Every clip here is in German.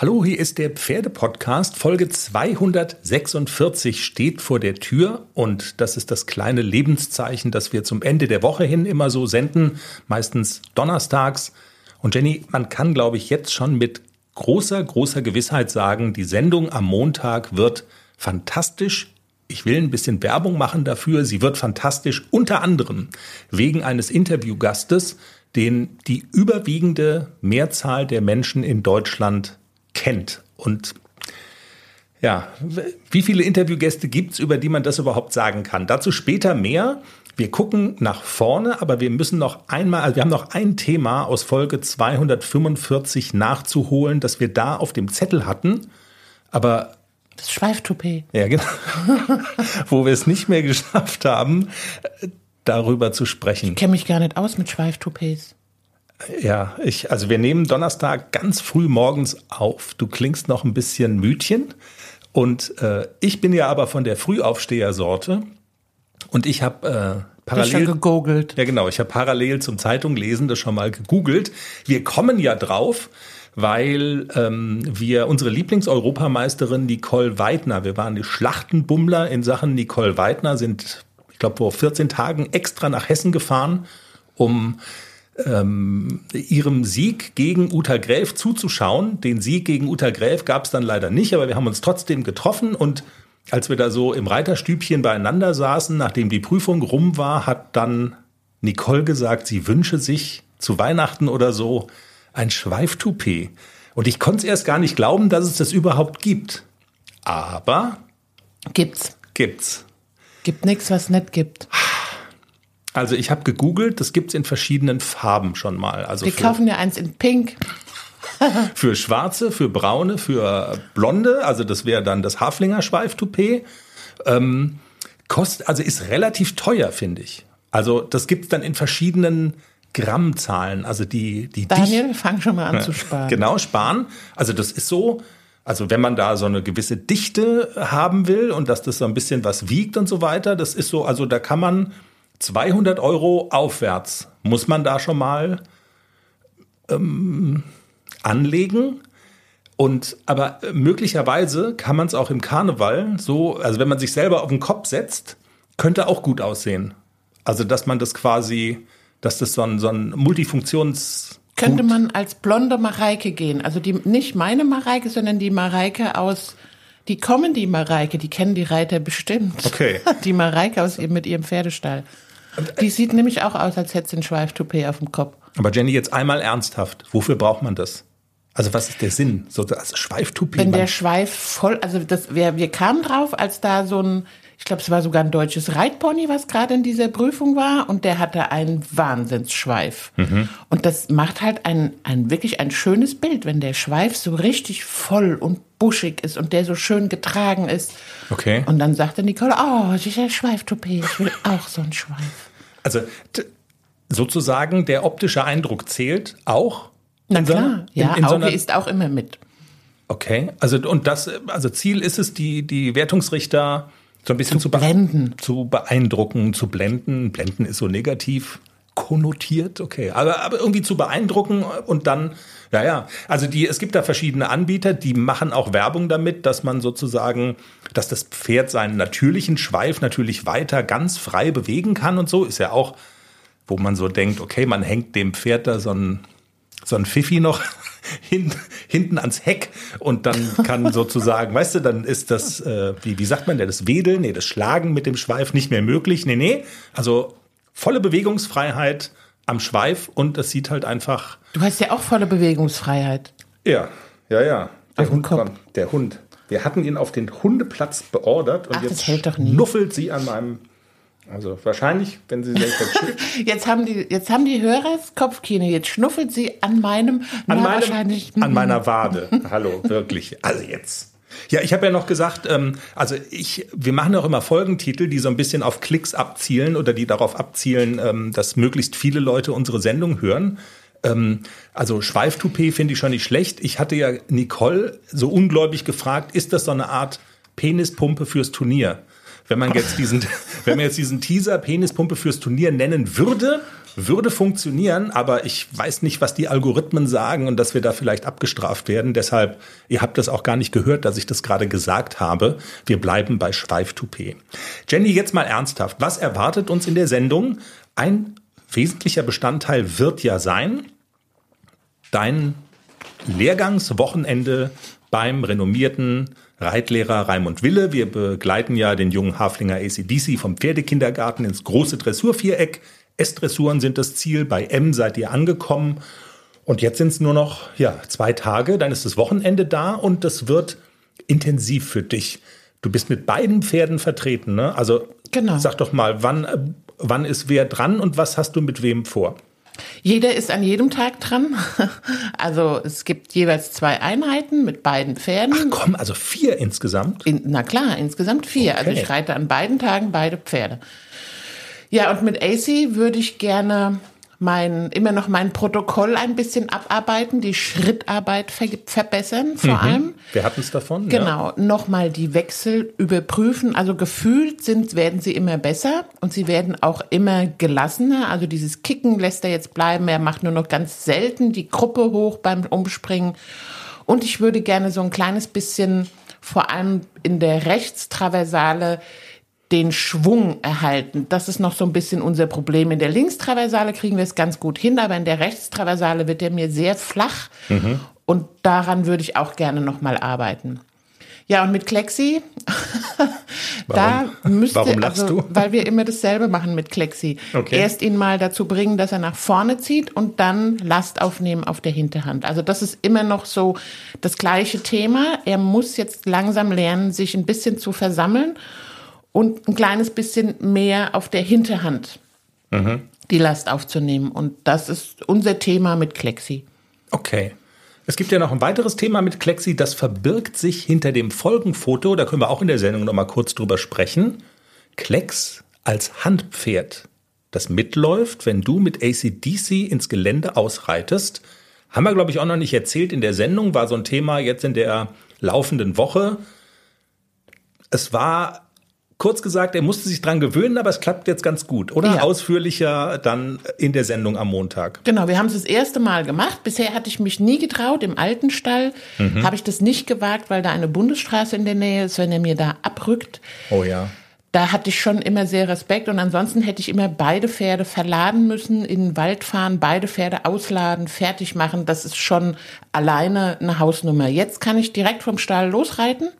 Hallo, hier ist der Pferdepodcast. Folge 246 steht vor der Tür und das ist das kleine Lebenszeichen, das wir zum Ende der Woche hin immer so senden, meistens donnerstags. Und Jenny, man kann, glaube ich, jetzt schon mit großer, großer Gewissheit sagen, die Sendung am Montag wird fantastisch. Ich will ein bisschen Werbung machen dafür. Sie wird fantastisch, unter anderem wegen eines Interviewgastes, den die überwiegende Mehrzahl der Menschen in Deutschland kennt. Und ja, wie viele Interviewgäste gibt's, über die man das überhaupt sagen kann? Dazu später mehr. Wir gucken nach vorne, aber wir müssen noch einmal, also wir haben noch ein Thema aus Folge 245 nachzuholen, das wir da auf dem Zettel hatten. Aber das Schweiftoupet. Ja, genau. Wo wir es nicht mehr geschafft haben, darüber zu sprechen. Ich kenne mich gar nicht aus mit Schweiftoupets. Ja, ich, also wir nehmen Donnerstag ganz früh morgens auf. Du klingst noch ein bisschen Mütchen. Und äh, ich bin ja aber von der Frühaufstehersorte. Und ich habe äh, parallel gegoogelt. Ja, genau. Ich habe parallel zum Zeitung lesen das schon mal gegoogelt. Wir kommen ja drauf, weil ähm, wir unsere Lieblingseuropameisterin Nicole Weidner, wir waren die Schlachtenbummler in Sachen Nicole Weidner, sind, ich glaube, vor 14 Tagen extra nach Hessen gefahren, um ähm, ihrem Sieg gegen Uta Gräf zuzuschauen. Den Sieg gegen Uta Gräf gab es dann leider nicht, aber wir haben uns trotzdem getroffen und als wir da so im Reiterstübchen beieinander saßen, nachdem die Prüfung rum war, hat dann Nicole gesagt, sie wünsche sich zu Weihnachten oder so ein Schweiftoupet. Und ich konnte es erst gar nicht glauben, dass es das überhaupt gibt. Aber gibt's. Gibt's. Gibt nichts, was nicht gibt. Also ich habe gegoogelt, das gibt's in verschiedenen Farben schon mal. Also Wir kaufen ja eins in Pink. für schwarze, für braune, für blonde, also das wäre dann das Haflinger Schweiftoupet. Ähm, kostet, also ist relativ teuer, finde ich. Also das gibt's dann in verschiedenen Grammzahlen. Also die, die Daniel, fang schon mal an zu sparen. Genau, sparen. Also das ist so, also wenn man da so eine gewisse Dichte haben will und dass das so ein bisschen was wiegt und so weiter, das ist so, also da kann man 200 Euro aufwärts muss man da schon mal ähm, anlegen. Und aber möglicherweise kann man es auch im Karneval so, also wenn man sich selber auf den Kopf setzt, könnte auch gut aussehen. Also dass man das quasi, dass das so ein, so ein Multifunktions könnte man als blonde Mareike gehen. Also die nicht meine Mareike, sondern die Mareike aus die kommen, die Mareike, die kennen die Reiter bestimmt. Okay. Die Mareike aus mit ihrem Pferdestall. Die sieht nämlich auch aus, als hätte sie ein Schweiftoupet auf dem Kopf. Aber Jenny, jetzt einmal ernsthaft. Wofür braucht man das? Also was ist der Sinn? So das Schweiftoupet? Wenn der Schweif voll, also das, wir, wir kamen drauf, als da so ein, ich glaube, es war sogar ein deutsches Reitpony, was gerade in dieser Prüfung war, und der hatte einen Wahnsinnsschweif. Mhm. Und das macht halt ein, ein wirklich ein schönes Bild, wenn der Schweif so richtig voll und buschig ist und der so schön getragen ist. Okay. Und dann sagte Nicole, oh, dieser Schweiftoupet, ich will auch so einen Schweif. Also sozusagen der optische Eindruck zählt auch. Na klar, ja, in, in Auge so ist auch immer mit. Okay, also und das, also Ziel ist es, die die Wertungsrichter so ein bisschen zu, zu blenden, zu beeindrucken, zu blenden. Blenden ist so negativ konnotiert, okay, aber aber irgendwie zu beeindrucken und dann ja, ja. Also die, es gibt da verschiedene Anbieter, die machen auch Werbung damit, dass man sozusagen, dass das Pferd seinen natürlichen Schweif natürlich weiter ganz frei bewegen kann und so. Ist ja auch, wo man so denkt, okay, man hängt dem Pferd da so ein, so ein Pfiffi noch hin, hinten ans Heck und dann kann sozusagen, weißt du, dann ist das, äh, wie, wie sagt man denn, das Wedeln, nee, das Schlagen mit dem Schweif nicht mehr möglich. Nee, nee. Also volle Bewegungsfreiheit am Schweif und es sieht halt einfach. Du hast ja auch volle Bewegungsfreiheit. Ja, ja, ja. Der auf Hund, Kopf. der Hund. Wir hatten ihn auf den Hundeplatz beordert und Ach, jetzt schnuffelt sie an meinem. Also wahrscheinlich, wenn sie sich jetzt haben die jetzt haben die Hörer das Kopfkino. Jetzt schnuffelt sie an meinem an meinem an meiner Wade. Hallo, wirklich. Also jetzt. Ja, ich habe ja noch gesagt, ähm, also ich, wir machen auch immer Folgentitel, die so ein bisschen auf Klicks abzielen oder die darauf abzielen, ähm, dass möglichst viele Leute unsere Sendung hören. Ähm, also Schweiftoupet finde ich schon nicht schlecht. Ich hatte ja Nicole so ungläubig gefragt, ist das so eine Art Penispumpe fürs Turnier? Wenn man jetzt diesen, wenn man jetzt diesen Teaser Penispumpe fürs Turnier nennen würde, würde funktionieren, aber ich weiß nicht, was die Algorithmen sagen und dass wir da vielleicht abgestraft werden. Deshalb, ihr habt das auch gar nicht gehört, dass ich das gerade gesagt habe. Wir bleiben bei Schweif-Toupet. Jenny, jetzt mal ernsthaft. Was erwartet uns in der Sendung? Ein wesentlicher Bestandteil wird ja sein, dein Lehrgangswochenende beim renommierten Reitlehrer Raimund Wille. Wir begleiten ja den jungen Haflinger ACDC vom Pferdekindergarten ins große Dressurviereck. S-Dressuren sind das Ziel. Bei M seid ihr angekommen. Und jetzt sind es nur noch ja, zwei Tage, dann ist das Wochenende da und das wird intensiv für dich. Du bist mit beiden Pferden vertreten, ne? Also genau. sag doch mal, wann, wann ist wer dran und was hast du mit wem vor? Jeder ist an jedem Tag dran. Also es gibt jeweils zwei Einheiten mit beiden Pferden. Ach komm, also vier insgesamt? In, na klar, insgesamt vier. Okay. Also ich reite an beiden Tagen beide Pferde. Ja, und mit AC würde ich gerne mein, immer noch mein Protokoll ein bisschen abarbeiten, die Schrittarbeit ver verbessern vor mhm. allem. Wir hatten es davon. Genau, ja. nochmal die Wechsel überprüfen. Also gefühlt sind, werden sie immer besser und sie werden auch immer gelassener. Also dieses Kicken lässt er jetzt bleiben. Er macht nur noch ganz selten die Gruppe hoch beim Umspringen. Und ich würde gerne so ein kleines bisschen, vor allem in der Rechtstraversale, den Schwung erhalten. Das ist noch so ein bisschen unser Problem. In der Linkstraversale kriegen wir es ganz gut hin, aber in der Rechtstraversale wird er mir sehr flach mhm. und daran würde ich auch gerne nochmal arbeiten. Ja, und mit Klexi, da müsste, Warum lachst also, du? weil wir immer dasselbe machen mit Klexi. Okay. Erst ihn mal dazu bringen, dass er nach vorne zieht und dann Last aufnehmen auf der Hinterhand. Also das ist immer noch so das gleiche Thema. Er muss jetzt langsam lernen, sich ein bisschen zu versammeln und ein kleines bisschen mehr auf der Hinterhand mhm. die Last aufzunehmen. Und das ist unser Thema mit Klexi. Okay. Es gibt ja noch ein weiteres Thema mit Klexi, das verbirgt sich hinter dem Folgenfoto. Da können wir auch in der Sendung noch mal kurz drüber sprechen. Klex als Handpferd, das mitläuft, wenn du mit ACDC ins Gelände ausreitest. Haben wir, glaube ich, auch noch nicht erzählt in der Sendung, war so ein Thema jetzt in der laufenden Woche. Es war kurz gesagt, er musste sich dran gewöhnen, aber es klappt jetzt ganz gut, oder? Ja. Ausführlicher dann in der Sendung am Montag. Genau, wir haben es das erste Mal gemacht. Bisher hatte ich mich nie getraut. Im alten Stall mhm. habe ich das nicht gewagt, weil da eine Bundesstraße in der Nähe ist, wenn er mir da abrückt. Oh ja. Da hatte ich schon immer sehr Respekt und ansonsten hätte ich immer beide Pferde verladen müssen, in den Wald fahren, beide Pferde ausladen, fertig machen. Das ist schon alleine eine Hausnummer. Jetzt kann ich direkt vom Stall losreiten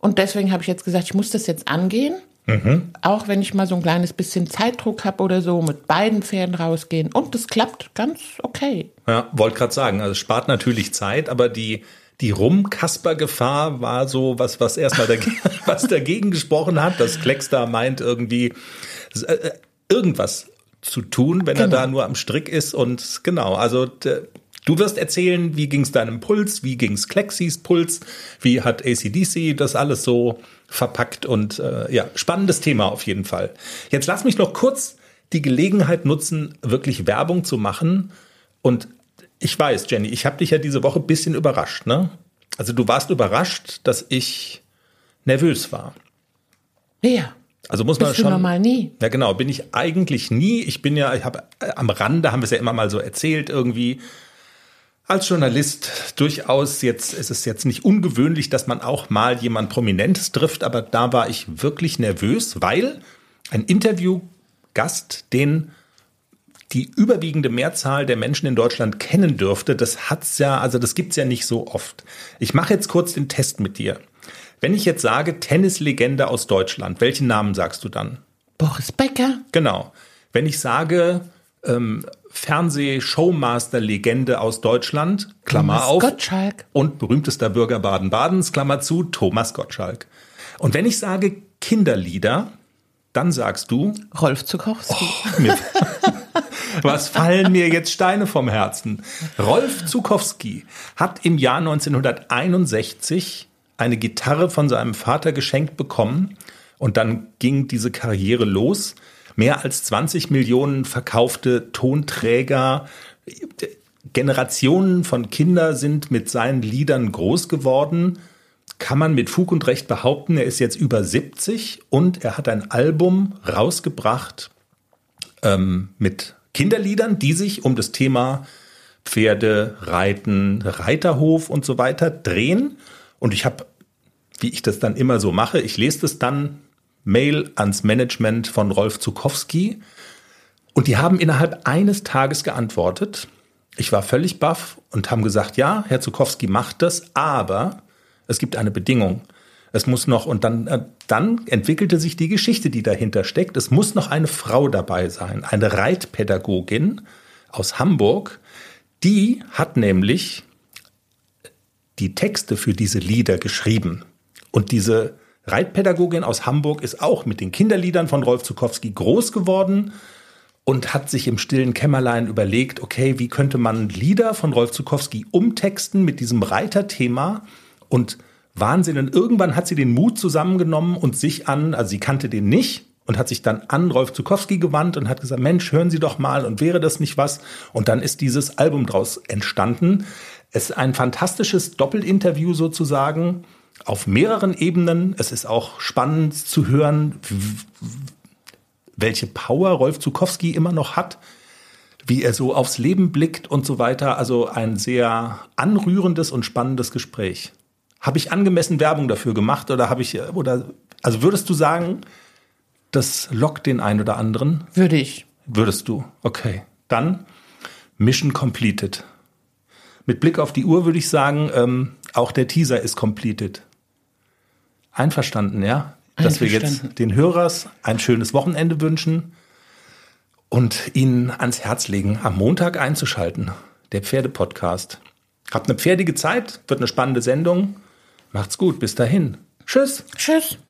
und deswegen habe ich jetzt gesagt, ich muss das jetzt angehen. Mhm. Auch wenn ich mal so ein kleines bisschen Zeitdruck habe oder so, mit beiden Pferden rausgehen. Und das klappt ganz okay. Ja, wollte gerade sagen, also es spart natürlich Zeit, aber die, die Rumkasper-Gefahr war so was, was erstmal dagegen, was dagegen gesprochen hat, dass Klecks da meint, irgendwie äh, irgendwas zu tun, wenn genau. er da nur am Strick ist. Und genau, also Du wirst erzählen, wie ging es deinem Puls, wie ging es Klexis Puls, wie hat ACDC das alles so verpackt und äh, ja, spannendes Thema auf jeden Fall. Jetzt lass mich noch kurz die Gelegenheit nutzen, wirklich Werbung zu machen. Und ich weiß, Jenny, ich habe dich ja diese Woche bisschen überrascht, ne? Also du warst überrascht, dass ich nervös war. Ja. Also muss man Bist schon. Du normal nie. Ja, genau, bin ich eigentlich nie. Ich bin ja, ich habe äh, am Rande haben wir es ja immer mal so erzählt irgendwie als Journalist durchaus jetzt, ist es jetzt nicht ungewöhnlich, dass man auch mal jemand Prominentes trifft, aber da war ich wirklich nervös, weil ein Interviewgast, den die überwiegende Mehrzahl der Menschen in Deutschland kennen dürfte, das hat's ja, also das gibt's ja nicht so oft. Ich mache jetzt kurz den Test mit dir. Wenn ich jetzt sage Tennislegende aus Deutschland, welchen Namen sagst du dann? Boris Becker. Genau. Wenn ich sage ähm, Fernseh-Showmaster-Legende aus Deutschland, Klammer Thomas auf, Gottschalk. und berühmtester Bürger Baden-Badens, Klammer zu, Thomas Gottschalk. Und wenn ich sage Kinderlieder, dann sagst du Rolf Zukowski. Oh, mir, was fallen mir jetzt Steine vom Herzen? Rolf Zukowski hat im Jahr 1961 eine Gitarre von seinem Vater geschenkt bekommen und dann ging diese Karriere los mehr als 20 Millionen verkaufte Tonträger. Generationen von Kindern sind mit seinen Liedern groß geworden. Kann man mit Fug und Recht behaupten, er ist jetzt über 70 und er hat ein Album rausgebracht ähm, mit Kinderliedern, die sich um das Thema Pferde, Reiten, Reiterhof und so weiter drehen. Und ich habe, wie ich das dann immer so mache, ich lese das dann Mail ans Management von Rolf Zukowski. Und die haben innerhalb eines Tages geantwortet. Ich war völlig baff und haben gesagt, ja, Herr Zukowski macht das, aber es gibt eine Bedingung. Es muss noch, und dann, äh, dann entwickelte sich die Geschichte, die dahinter steckt. Es muss noch eine Frau dabei sein, eine Reitpädagogin aus Hamburg. Die hat nämlich die Texte für diese Lieder geschrieben. Und diese Reitpädagogin aus Hamburg ist auch mit den Kinderliedern von Rolf Zukowski groß geworden und hat sich im stillen Kämmerlein überlegt, okay, wie könnte man Lieder von Rolf Zukowski umtexten mit diesem Reiterthema und Wahnsinn. Und irgendwann hat sie den Mut zusammengenommen und sich an, also sie kannte den nicht und hat sich dann an Rolf Zukowski gewandt und hat gesagt, Mensch, hören Sie doch mal und wäre das nicht was? Und dann ist dieses Album draus entstanden. Es ist ein fantastisches Doppelinterview sozusagen auf mehreren Ebenen. Es ist auch spannend zu hören, welche Power Rolf Zukowski immer noch hat, wie er so aufs Leben blickt und so weiter. Also ein sehr anrührendes und spannendes Gespräch. Habe ich angemessen Werbung dafür gemacht oder habe ich oder also würdest du sagen, das lockt den einen oder anderen? Würde ich. Würdest du? Okay. Dann Mission completed. Mit Blick auf die Uhr würde ich sagen, ähm, auch der Teaser ist completed. Einverstanden, ja? Dass wir jetzt den Hörers ein schönes Wochenende wünschen und ihnen ans Herz legen, am Montag einzuschalten. Der Pferdepodcast. Habt eine pferdige Zeit, wird eine spannende Sendung. Macht's gut, bis dahin. Tschüss. Tschüss.